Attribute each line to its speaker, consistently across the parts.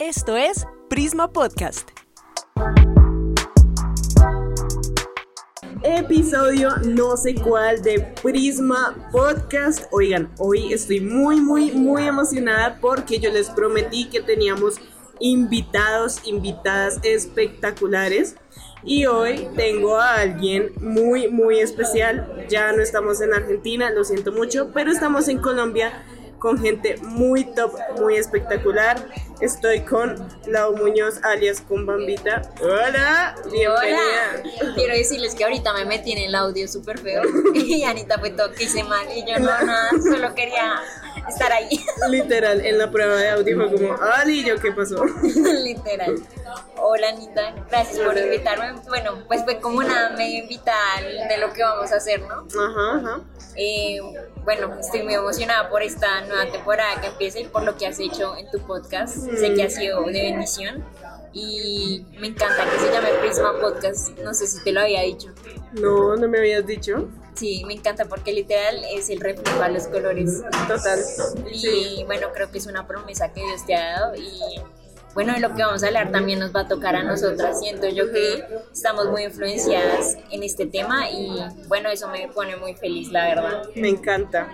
Speaker 1: Esto es Prisma Podcast.
Speaker 2: Episodio no sé cuál de Prisma Podcast. Oigan, hoy estoy muy, muy, muy emocionada porque yo les prometí que teníamos invitados, invitadas espectaculares. Y hoy tengo a alguien muy, muy especial. Ya no estamos en Argentina, lo siento mucho, pero estamos en Colombia con gente muy top, muy espectacular. Estoy con Lau Muñoz, alias con Bambita. Hola, bienvenida.
Speaker 3: Hola. Quiero decirles que ahorita me metí en el audio súper feo y Anita fue todo que hice mal y yo no, nada, solo quería estar ahí.
Speaker 2: Literal, en la prueba de audio fue como, Ali, ¿yo qué pasó?
Speaker 3: Literal. Hola Anita, gracias por invitarme. Bueno, pues fue como una medio invitada de lo que vamos a hacer, ¿no?
Speaker 2: Ajá, ajá.
Speaker 3: Eh, bueno, estoy muy emocionada por esta nueva temporada que empieza y por lo que has hecho en tu podcast. Sé que ha sido de bendición y me encanta que se llame Prisma Podcast. No sé si te lo había dicho.
Speaker 2: No, no me habías dicho.
Speaker 3: Sí, me encanta porque literal es el reflejo a los colores.
Speaker 2: Total.
Speaker 3: Y
Speaker 2: Sí.
Speaker 3: bueno, creo que es una promesa que Dios te ha dado y bueno, de lo que vamos a hablar también nos va a tocar a nosotras. Siento yo que estamos muy influenciadas en este tema y bueno, eso me pone muy feliz, la verdad.
Speaker 2: Me encanta.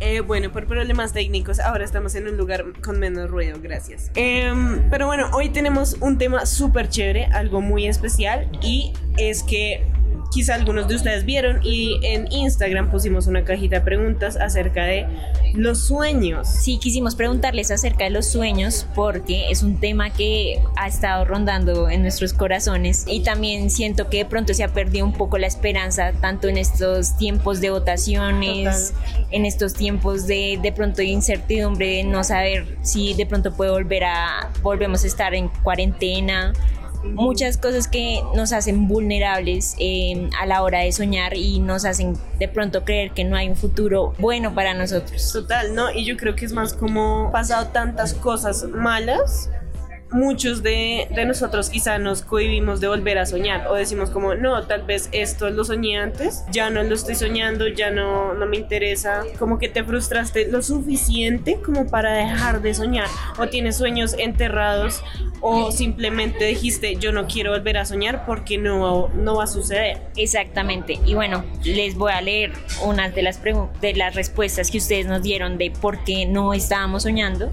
Speaker 2: Eh, bueno, por problemas técnicos, ahora estamos en un lugar con menos ruido, gracias. Em, pero bueno, hoy tenemos un tema súper chévere, algo muy especial, y es que quizá algunos de ustedes vieron y en Instagram pusimos una cajita de preguntas acerca de los sueños.
Speaker 3: Sí, quisimos preguntarles acerca de los sueños porque es un tema que ha estado rondando en nuestros corazones y también siento que de pronto se ha perdido un poco la esperanza tanto en estos tiempos de votaciones, en estos tiempos de de pronto de incertidumbre, de no saber si de pronto puede volver a volvemos a estar en cuarentena. Muchas cosas que nos hacen vulnerables eh, a la hora de soñar y nos hacen de pronto creer que no hay un futuro bueno para nosotros.
Speaker 2: Total, ¿no? Y yo creo que es más como pasado tantas cosas malas. Muchos de, de nosotros quizá nos cohibimos de volver a soñar o decimos como, no, tal vez esto lo soñé antes, ya no lo estoy soñando, ya no, no me interesa, como que te frustraste lo suficiente como para dejar de soñar o tienes sueños enterrados o simplemente dijiste, yo no quiero volver a soñar porque no, no va a suceder.
Speaker 3: Exactamente. Y bueno, les voy a leer unas de las, de las respuestas que ustedes nos dieron de por qué no estábamos soñando.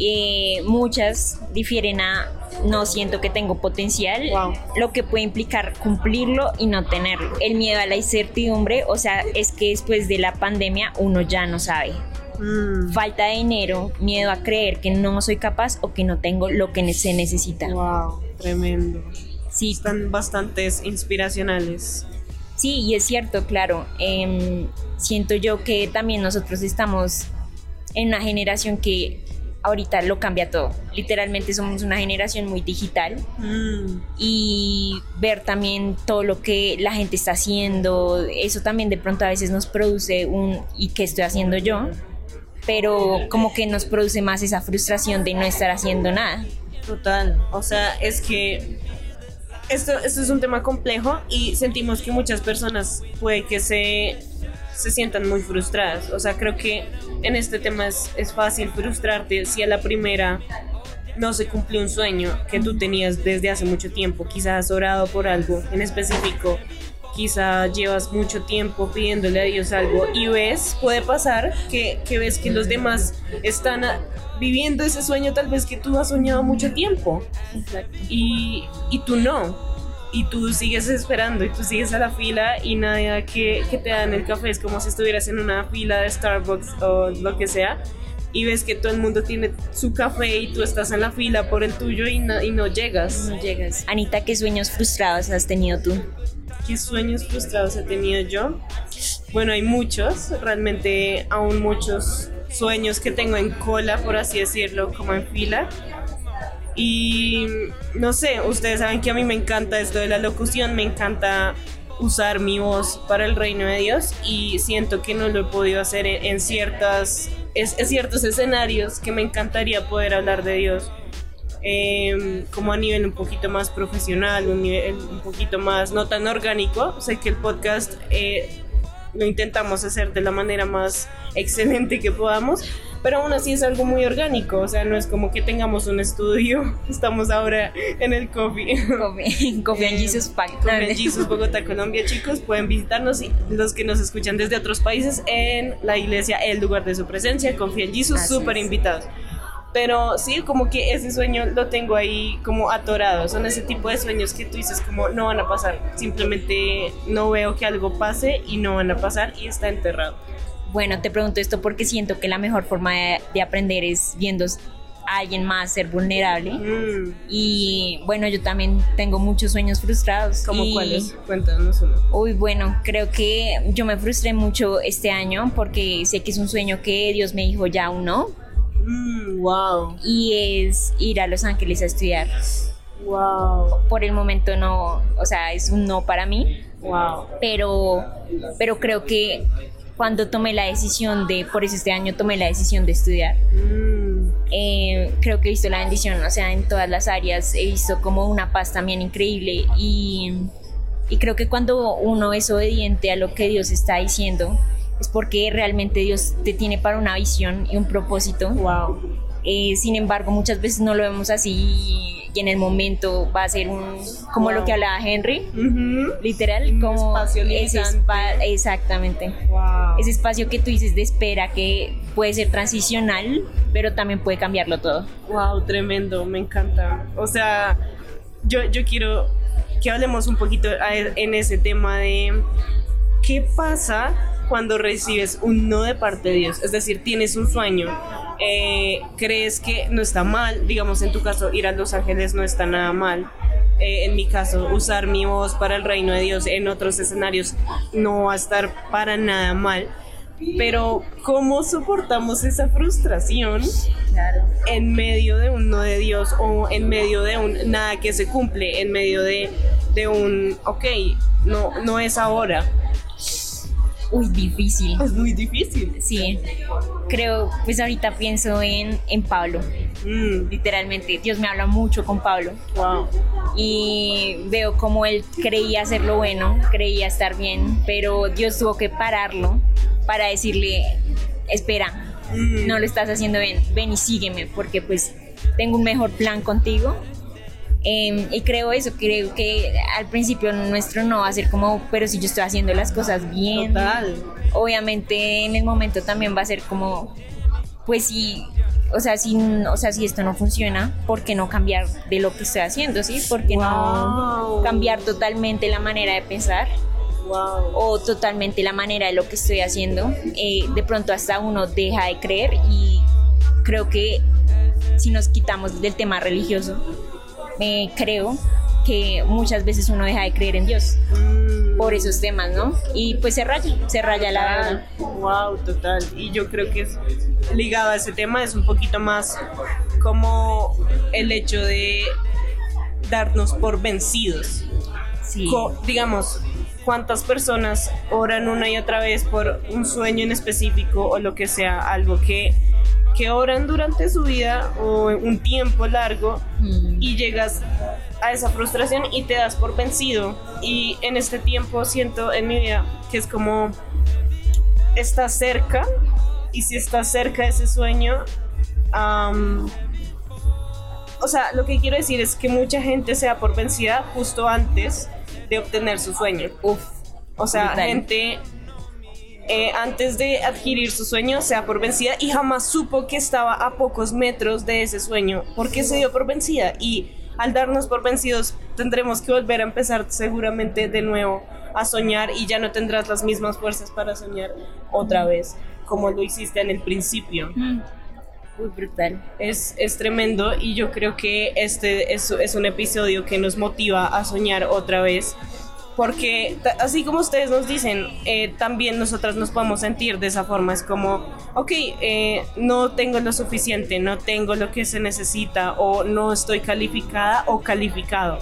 Speaker 3: Eh, muchas difieren a no siento que tengo potencial,
Speaker 2: Wow.
Speaker 3: lo que puede implicar cumplirlo y no tenerlo. El miedo a la incertidumbre, o sea, es que después de la pandemia uno ya no sabe.
Speaker 2: Mm,
Speaker 3: Falta de dinero, miedo a creer que no soy capaz o que no tengo lo que se necesita.
Speaker 2: wow, tremendo.
Speaker 3: Sí,
Speaker 2: Están bastantes inspiracionales.
Speaker 3: Sí, y es cierto, claro. Em, siento yo que también nosotros estamos en una generación que ahorita lo cambia todo. Literalmente somos una generación muy digital
Speaker 2: Mm,
Speaker 3: y ver también todo lo que la gente está haciendo, eso también de pronto a veces nos produce un ¿y qué estoy haciendo yo? Pero como que nos produce más esa frustración de no estar haciendo nada.
Speaker 2: Total, o sea, es que esto, esto es un tema complejo y sentimos que muchas personas puede que se, se sientan muy frustradas. O sea, creo que en este tema es, es fácil frustrarte si a la primera no se cumple un sueño que tú tenías desde hace mucho tiempo. Quizás has orado por algo en específico, quizá llevas mucho tiempo pidiéndole a Dios algo y ves, puede pasar que, que ves que los demás están a- viviendo ese sueño tal vez que tú has soñado mucho tiempo y, y tú no. Y tú sigues esperando y tú sigues a la fila y nada que, que te dan el café es como si estuvieras en una fila de Starbucks o lo que sea y ves que todo el mundo tiene su café y tú estás en la fila por el tuyo y no, y no llegas.
Speaker 3: No llegas. Anita, ¿qué sueños frustrados has tenido tú?
Speaker 2: ¿Qué sueños frustrados he tenido yo? Bueno, hay muchos, realmente aún muchos sueños que tengo en cola, por así decirlo, como en fila. Y no sé, ustedes saben que a mí me encanta esto de la locución, me encanta usar mi voz para el reino de Dios y siento que no lo he podido hacer en, ciertas, es, ciertos escenarios que me encantaría poder hablar de Dios. eh, como a nivel un poquito más profesional, un nivel un poquito más no tan orgánico. Sé que el podcast eh, lo intentamos hacer de la manera más excelente que podamos, pero aún así es algo muy orgánico, o sea, no es como que tengamos un estudio, estamos ahora en el Coffee.
Speaker 3: Coffee, coffee and Jesus Pack.
Speaker 2: Coffee and Jesus Bogotá, Colombia, chicos, pueden visitarnos y los que nos escuchan desde otros países en la iglesia El lugar de su presencia, Coffee and Jesus, súper invitados. Pero sí, como que ese sueño lo tengo ahí como atorado. Son ese tipo de sueños que tú dices como no van a pasar. Simplemente no veo que algo pase y no van a pasar y está enterrado.
Speaker 3: Bueno, te pregunto esto porque siento que la mejor forma de, aprender es viendo a alguien más ser vulnerable. Mm. Y bueno, yo también tengo muchos sueños frustrados.
Speaker 2: ¿Cómo cuáles? Cuéntanos uno.
Speaker 3: Uy, bueno, creo que yo me frustré mucho este año porque sé que es un sueño que Dios me dijo ya un no
Speaker 2: Mm, wow.
Speaker 3: Y es ir a Los Ángeles a estudiar.
Speaker 2: Wow.
Speaker 3: Por el momento no, o sea, es un no para mí.
Speaker 2: Wow.
Speaker 3: Pero, pero creo que cuando tomé la decisión de, por eso este año tomé la decisión de estudiar, mm. eh, creo que he visto la bendición, o sea, en todas las áreas he visto como una paz también increíble y, y creo que cuando uno es obediente a lo que Dios está diciendo, es porque realmente Dios te tiene para una visión y un propósito.
Speaker 2: Wow.
Speaker 3: Eh, sin embargo, muchas veces no lo vemos así y en el momento va a ser un como lo que hablaba Henry, literal, como
Speaker 2: espacio ese
Speaker 3: exactamente.
Speaker 2: Wow.
Speaker 3: Ese espacio que tú dices de espera que puede ser transicional, pero también puede cambiarlo todo.
Speaker 2: Wow, tremendo, me encanta. O sea, yo, yo quiero que hablemos un poquito en ese tema de qué pasa cuando recibes un no de parte de Dios, es decir, tienes un sueño, eh, crees que no está mal, digamos en tu caso ir a Los Ángeles no está nada mal, eh, en mi caso usar mi voz para el reino de Dios en otros escenarios no va a estar para nada mal, pero ¿cómo soportamos esa frustración en medio de un no de Dios o en medio de un nada que se cumple, en medio de, de un, ok, no, no es ahora?
Speaker 3: Uy, difícil.
Speaker 2: Es muy difícil.
Speaker 3: Sí. Creo, pues ahorita pienso en, en Pablo. Mm. Literalmente, Dios me habla mucho con Pablo.
Speaker 2: Wow.
Speaker 3: Y veo como él creía hacer lo bueno, creía estar bien, pero Dios tuvo que pararlo para decirle, espera, mm. no lo estás haciendo bien, ven y sígueme, porque pues tengo un mejor plan contigo Em, y creo eso, creo que al principio nuestro no va a ser como, pero si yo estoy haciendo las cosas bien.
Speaker 2: Total.
Speaker 3: Obviamente en el momento también va a ser como, pues si, o sea, si, o sea, si esto no funciona, ¿por qué no cambiar de lo que estoy haciendo? ¿Sí? ¿Por qué no cambiar totalmente la manera de pensar?
Speaker 2: Wow.
Speaker 3: O totalmente la manera de lo que estoy haciendo. Eh, de pronto hasta uno deja de creer y creo que si nos quitamos del tema religioso, eh, creo que muchas veces uno deja de creer en Dios por esos temas, ¿no? Y pues se raya, se raya la.
Speaker 2: Wow, total. Y yo creo que es ligado a ese tema, es un poquito más como el hecho de darnos por vencidos.
Speaker 3: Sí.
Speaker 2: digamos, cuántas personas oran una y otra vez por un sueño en específico o lo que sea, algo que que oran durante su vida o un tiempo largo mm. y llegas a esa frustración y te das por vencido. Y en este tiempo siento en mi vida que es como estás cerca y si estás cerca de ese sueño, o sea, lo que quiero decir es que mucha gente se da por vencida justo antes de obtener su sueño.
Speaker 3: Uf,
Speaker 2: o sea, gente eh, antes de adquirir su sueño sea por vencida y jamás supo que estaba a pocos metros de ese sueño porque se dio por vencida y al darnos por vencidos tendremos que volver a empezar seguramente de nuevo a soñar y ya no tendrás las mismas fuerzas para soñar otra vez como lo hiciste en el principio.
Speaker 3: Mm. Muy brutal.
Speaker 2: Es, es tremendo y yo creo que este es, es un episodio que nos motiva a soñar otra vez porque así como ustedes nos dicen, eh, también nosotras nos podemos sentir de esa forma. Es como, ok, eh, no tengo lo suficiente, no tengo lo que se necesita o no estoy calificada o calificado.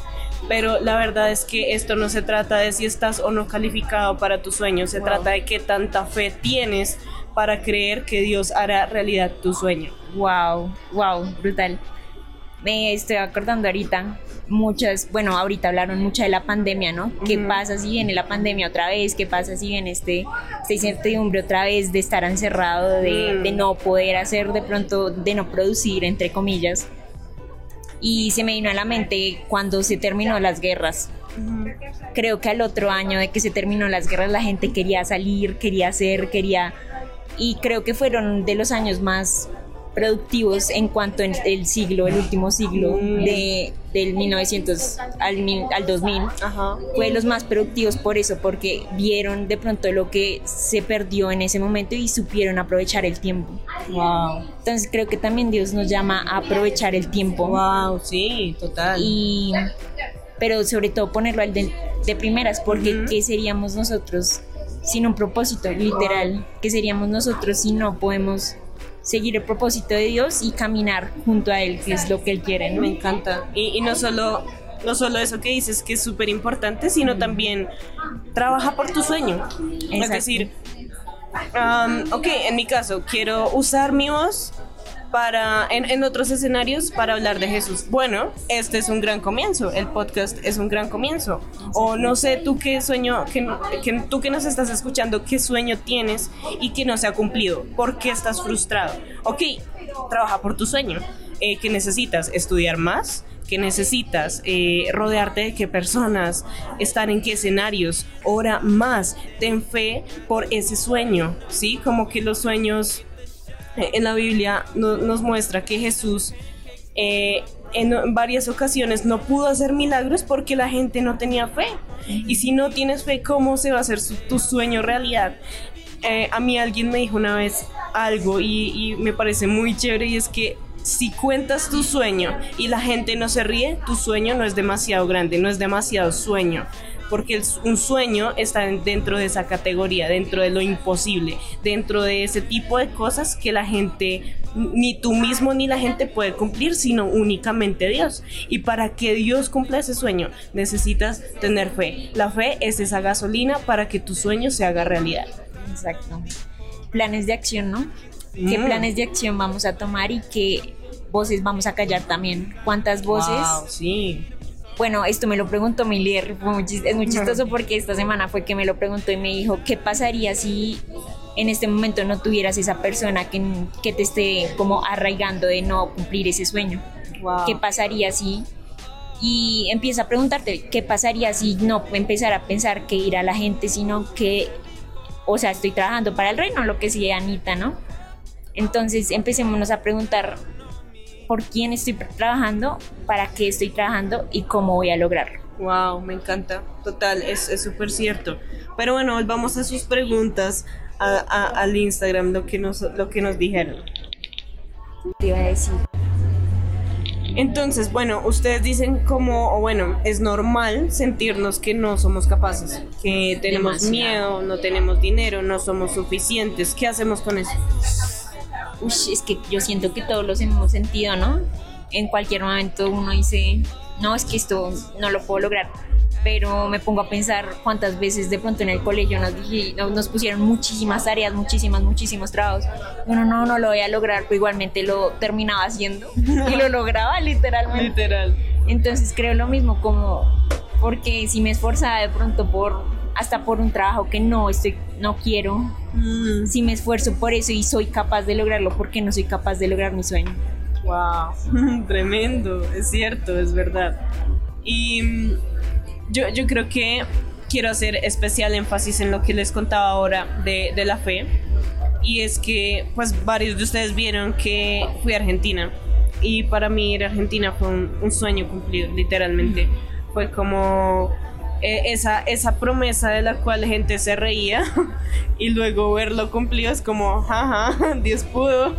Speaker 2: Pero la verdad es que esto no se trata de si estás o no calificado para tu sueño, se trata de qué tanta fe tienes para creer que Dios hará realidad tu sueño.
Speaker 3: Wow, wow, brutal. Me estoy acordando ahorita muchas, bueno, ahorita hablaron mucho de la pandemia, ¿no? ¿Qué pasa si viene la pandemia otra vez? ¿Qué pasa si viene este, esta incertidumbre otra vez de estar encerrado, de,
Speaker 2: Mm.
Speaker 3: de no poder hacer de pronto, de no producir, entre comillas? Y se me vino a la mente cuando se terminó las guerras. Creo que al otro año de que se terminó las guerras la gente quería salir, quería hacer, quería... Y creo que fueron de los años más productivos en cuanto en el siglo, el último siglo,
Speaker 2: Mm.
Speaker 3: de, del 1900 al, mil- al 2000
Speaker 2: Ajá.
Speaker 3: fue los más productivos por eso, porque vieron de pronto lo que se perdió en ese momento y supieron aprovechar el tiempo.
Speaker 2: Wow.
Speaker 3: Entonces creo que también Dios nos llama a aprovechar el tiempo
Speaker 2: Wow, sí, total.
Speaker 3: y pero sobre todo ponerlo al de, de primeras, porque. ¿qué seríamos nosotros sin un propósito literal? ¿Qué seríamos nosotros si no podemos seguir el propósito de Dios y caminar junto a Él, que es lo que Él quiere, ¿no?
Speaker 2: Me encanta. Y, y no solo no solo eso que dices que es súper importante, sino también trabaja por tu sueño. Es decir, um, ok, en mi caso, quiero usar mi voz para en, en otros escenarios para hablar de Jesús. Bueno, este es un gran comienzo, el podcast es un gran comienzo. O no sé tú qué sueño, que, que tú que nos estás escuchando, qué sueño tienes y que no se ha cumplido, ¿por qué estás frustrado? Ok, trabaja por tu sueño. Eh, ¿Qué necesitas? ¿Estudiar más? ¿Qué necesitas? Eh, ¿Rodearte de qué personas? ¿Estar en qué escenarios? Ora más, ten fe por ese sueño, ¿sí? Como que los sueños en la Biblia no- nos muestra que Jesús eh, en varias ocasiones no pudo hacer milagros porque la gente no tenía fe. Y si no tienes fe, ¿cómo se va a hacer tu sueño realidad? Eh, a mí alguien me dijo una vez algo y, y me parece muy chévere y es que si cuentas tu sueño y la gente no se ríe, tu sueño no es demasiado grande, no es demasiado sueño. Porque el- un sueño está en- dentro de esa categoría, dentro de lo imposible, dentro de ese tipo de cosas que la gente, ni tú mismo ni la gente puede cumplir, sino únicamente Dios. Y para que Dios cumpla ese sueño, necesitas tener fe. La fe es esa gasolina para que tu sueño se haga realidad.
Speaker 3: Exacto. Planes de acción, ¿no? ¿Qué
Speaker 2: Mm.
Speaker 3: planes de acción vamos a tomar y qué voces vamos a callar también? ¿Cuántas voces?
Speaker 2: Wow, sí.
Speaker 3: Bueno, esto me lo preguntó mi líder, fue muy chis- es muy chistoso porque esta semana fue que me lo preguntó y me dijo, ¿qué pasaría si en este momento no tuvieras esa persona que, que te esté como arraigando de no cumplir ese sueño?
Speaker 2: Wow.
Speaker 3: ¿Qué pasaría si... Y empieza a preguntarte, ¿qué pasaría si no empezar a pensar que ir a la gente, sino que, o sea, estoy trabajando para el reino, lo que decía Anita, ¿no? Entonces empecémonos a preguntar por quién estoy trabajando, para qué estoy trabajando y cómo voy a lograrlo.
Speaker 2: Wow, me encanta. Total, es súper cierto. Pero bueno, volvamos a sus preguntas a- a- al Instagram, lo que, nos, lo que nos dijeron.
Speaker 3: Te iba a decir.
Speaker 2: Entonces, bueno, ustedes dicen como, o bueno, es normal sentirnos que no somos capaces, que tenemos
Speaker 3: Demasiado.
Speaker 2: miedo, no tenemos dinero, no somos suficientes. ¿Qué hacemos con eso?
Speaker 3: Uy, es que yo siento que todos los hemos sentido, ¿no? En cualquier momento uno dice, no, es que esto no lo puedo lograr. Pero me pongo a pensar cuántas veces de pronto en el colegio nos, dije- no- nos pusieron muchísimas tareas, muchísimas, muchísimos trabajos. Uno no, no lo voy a lograr, pero igualmente lo terminaba haciendo y lo lograba literalmente.
Speaker 2: Literal.
Speaker 3: Entonces creo lo mismo como porque si me esforzaba de pronto por hasta por un trabajo que no estoy no quiero,
Speaker 2: Mm,
Speaker 3: si me esfuerzo por eso y soy capaz de lograrlo, porque no soy capaz de lograr mi sueño?
Speaker 2: wow, tremendo, es cierto, es verdad. Y mm, yo, yo creo que quiero hacer especial énfasis en lo que les contaba ahora de, de la fe. Y es que, pues, varios de ustedes vieron que fui a Argentina. Y para mí ir a Argentina fue un, un sueño cumplido, literalmente. Fue como eh, esa, esa promesa de la cual la gente se reía. Y luego verlo cumplido es como, jaja, Dios pudo.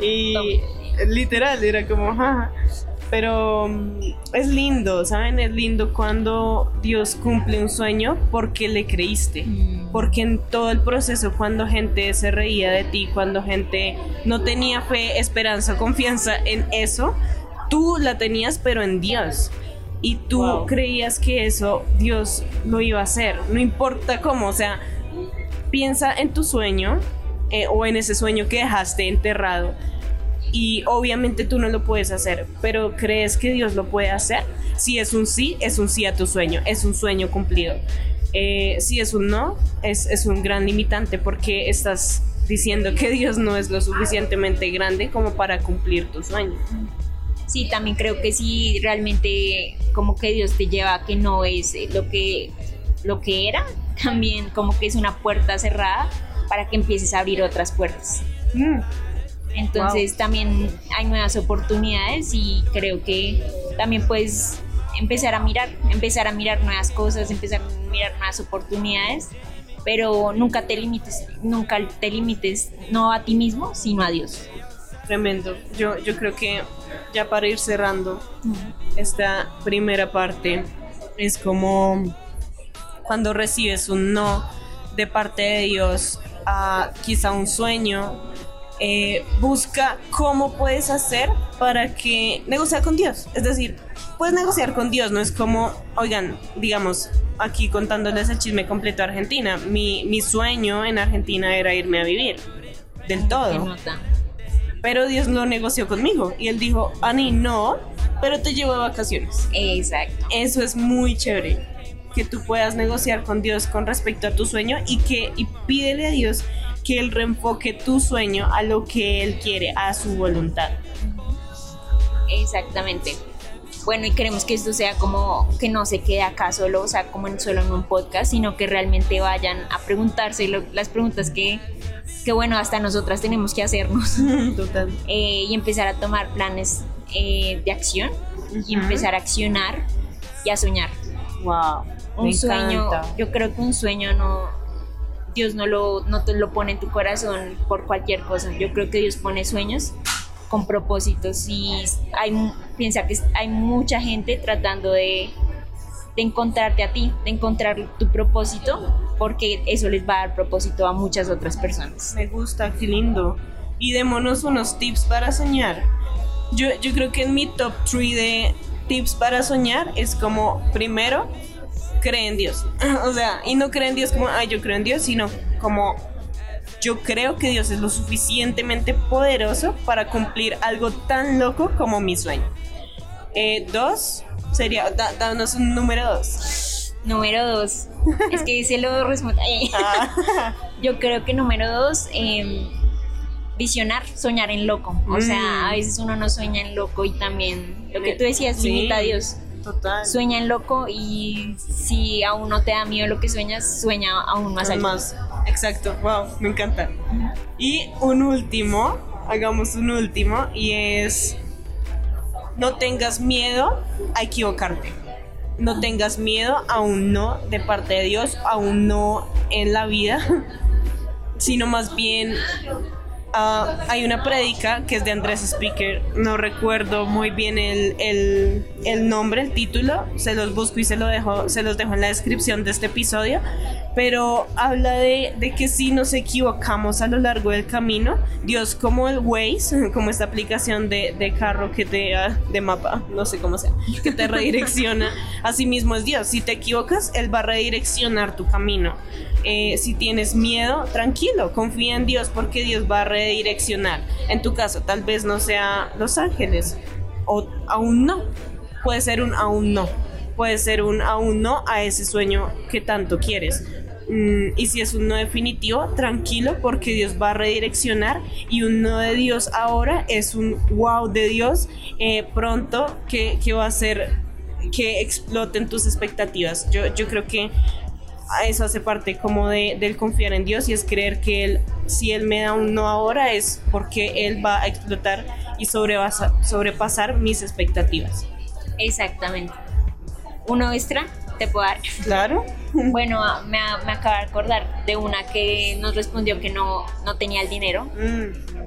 Speaker 2: Y literal, era como, jaja. Pero mm, es lindo, ¿saben? Es lindo cuando Dios cumple un sueño porque le creíste. Porque en todo el proceso, cuando gente se reía de ti, cuando gente no tenía fe, esperanza, confianza en eso, tú la tenías, pero en Dios. Y tú
Speaker 3: Wow.
Speaker 2: creías que eso Dios lo iba a hacer. No importa cómo, o sea, piensa en tu sueño eh, o en ese sueño que dejaste enterrado y obviamente tú no lo puedes hacer, pero crees que Dios lo puede hacer. Si es un sí, es un sí a tu sueño, es un sueño cumplido. Eh, si es un no, es, es un gran limitante porque estás diciendo que Dios no es lo suficientemente grande como para cumplir tu sueño.
Speaker 3: Sí, también creo que si realmente como que Dios te lleva a que no es lo que, lo que era, también como que es una puerta cerrada para que empieces a abrir otras puertas.
Speaker 2: Mm.
Speaker 3: Entonces también hay nuevas oportunidades y creo que también puedes empezar a mirar, empezar a mirar nuevas cosas, empezar a mirar nuevas oportunidades, pero nunca te limites, nunca te limites no a ti mismo, sino a Dios.
Speaker 2: Tremendo. Yo, yo creo que ya para ir cerrando esta primera parte es como cuando recibes un no de parte de Dios a quizá un sueño, eh, busca cómo puedes hacer para que negociar con Dios. Es decir, puedes negociar con Dios, no es como, oigan, digamos, aquí contándoles el chisme completo a Argentina, mi, mi sueño en Argentina era irme a vivir, del todo.
Speaker 3: nota.
Speaker 2: Pero Dios lo negoció conmigo y él dijo, Ani, no, pero te llevo de vacaciones.
Speaker 3: Exacto.
Speaker 2: Eso es muy chévere, que tú puedas negociar con Dios con respecto a tu sueño y que y pídele a Dios que él reenfoque tu sueño a lo que él quiere, a su voluntad.
Speaker 3: Exactamente. Bueno, y queremos que esto sea como que no se quede acá solo, o sea, como en, solo en un podcast, sino que realmente vayan a preguntarse lo- las preguntas que, que, bueno, hasta nosotras tenemos que hacernos
Speaker 2: Total.
Speaker 3: eh, y empezar a tomar planes eh, de acción y empezar a accionar y a soñar.
Speaker 2: Wow.
Speaker 3: Un sueño, yo creo que un sueño no, Dios no lo, no te lo pone en tu corazón por cualquier cosa. Yo creo que Dios pone sueños con propósitos y hay, piensa que hay mucha gente tratando de, de encontrarte a ti, de encontrar tu propósito, porque eso les va a dar propósito a muchas otras personas.
Speaker 2: Me gusta, qué lindo. Y démonos unos tips para soñar. Yo, yo creo que en mi top 3 de tips para soñar es como, primero, cree en Dios. O sea, y no cree en Dios como, ay, yo creo en Dios, sino como, yo creo que Dios es lo suficientemente poderoso para cumplir algo tan loco como mi sueño. Eh, dos, sería, da- danos un número dos.
Speaker 3: Número dos, es que se lo.
Speaker 2: Ah,
Speaker 3: Yo creo que número dos, eh, visionar, soñar en loco. O
Speaker 2: Mm.
Speaker 3: sea, a veces uno no sueña en loco y también lo que tú decías,
Speaker 2: Sí.
Speaker 3: limita a Dios.
Speaker 2: total.
Speaker 3: Sueña en loco y si aún no te da miedo lo que sueñas, sueña aún más alto.
Speaker 2: Más. Exacto, wow, me encanta. Y un último, hagamos un último, y es, no tengas miedo a equivocarte. No tengas miedo a un no de parte de Dios, a un no en la vida, sino más bien ah, hay una prédica que es de Andrés Speaker, no recuerdo muy bien el, el- el nombre, el título, se los busco y se, lo dejo, se los dejo en la descripción de este episodio, pero habla de, de que si nos equivocamos a lo largo del camino, Dios como el Waze, como esta aplicación de, de carro que te, ah, de mapa, no sé cómo sea, que te redirecciona, así mismo es Dios, si te equivocas, Él va a redireccionar tu camino. Eh, si tienes miedo, tranquilo, confía en Dios porque Dios va a redireccionar. En tu caso, tal vez no sea Los Ángeles o aún no. Puede ser un aún no. Puede ser un aún no a ese sueño que tanto quieres. Mm, y si es un no definitivo, tranquilo porque Dios va a redireccionar y un no de Dios ahora es un wow de Dios eh, pronto que, que va a hacer que exploten tus expectativas. Yo, yo creo que eso hace parte como de, del confiar en Dios y es creer que Él, si Él me da un no ahora es porque Él va a explotar y sobrepasa- sobrepasar mis expectativas.
Speaker 3: Exactamente. Uno extra te puedo dar.
Speaker 2: Claro.
Speaker 3: Bueno, me, me acabo de acordar de una que nos respondió que no, no tenía el dinero.
Speaker 2: Mm,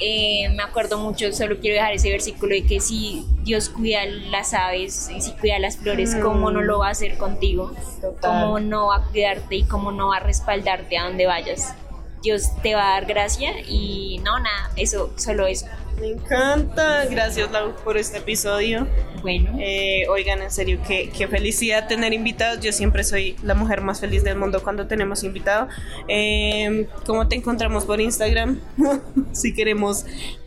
Speaker 3: Eh, me acuerdo mucho, solo quiero dejar ese versículo de que si Dios cuida las aves y si cuida las flores,
Speaker 2: Mm.
Speaker 3: ¿cómo no lo va a hacer contigo?
Speaker 2: Total.
Speaker 3: ¿Cómo no va a cuidarte y cómo no va a respaldarte a donde vayas? Dios te va a dar gracia y no, nada, eso, solo eso.
Speaker 2: Me encanta. Gracias, Lau, por este episodio.
Speaker 3: Bueno,
Speaker 2: Eh, oigan, en serio, qué, qué felicidad tener invitados. Yo siempre soy la mujer más feliz del mundo cuando tenemos invitado. Eh, ¿Cómo te encontramos por Instagram? si queremos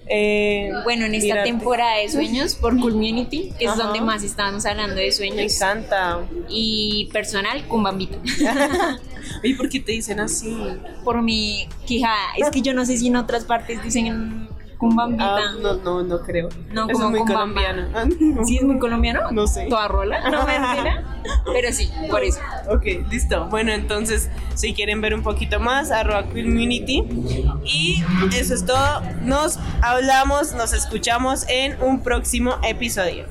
Speaker 2: Eh,
Speaker 3: Bueno, en esta
Speaker 2: mirarte.
Speaker 3: temporada de sueños por Community, que es
Speaker 2: Ajá.
Speaker 3: donde más estábamos hablando de
Speaker 2: Me
Speaker 3: sueños,
Speaker 2: encanta.
Speaker 3: y personal, Cumbambita.
Speaker 2: ¿Y por qué te dicen así?
Speaker 3: por mi quijada. Es que yo no sé si en otras partes dicen Cumbambita.
Speaker 2: Ah, no, no, no creo.
Speaker 3: No,
Speaker 2: Eso
Speaker 3: como
Speaker 2: es muy
Speaker 3: Cumbamba.
Speaker 2: colombiano. Ah.
Speaker 3: ¿Sí es muy colombiano?
Speaker 2: No sé.
Speaker 3: ¿Toda rola? No, mentira. Pero sí, por eso.
Speaker 2: Ok, listo. Bueno, entonces, si quieren ver un poquito más, arroba community. Y eso es todo. Nos hablamos, nos escuchamos en un próximo episodio.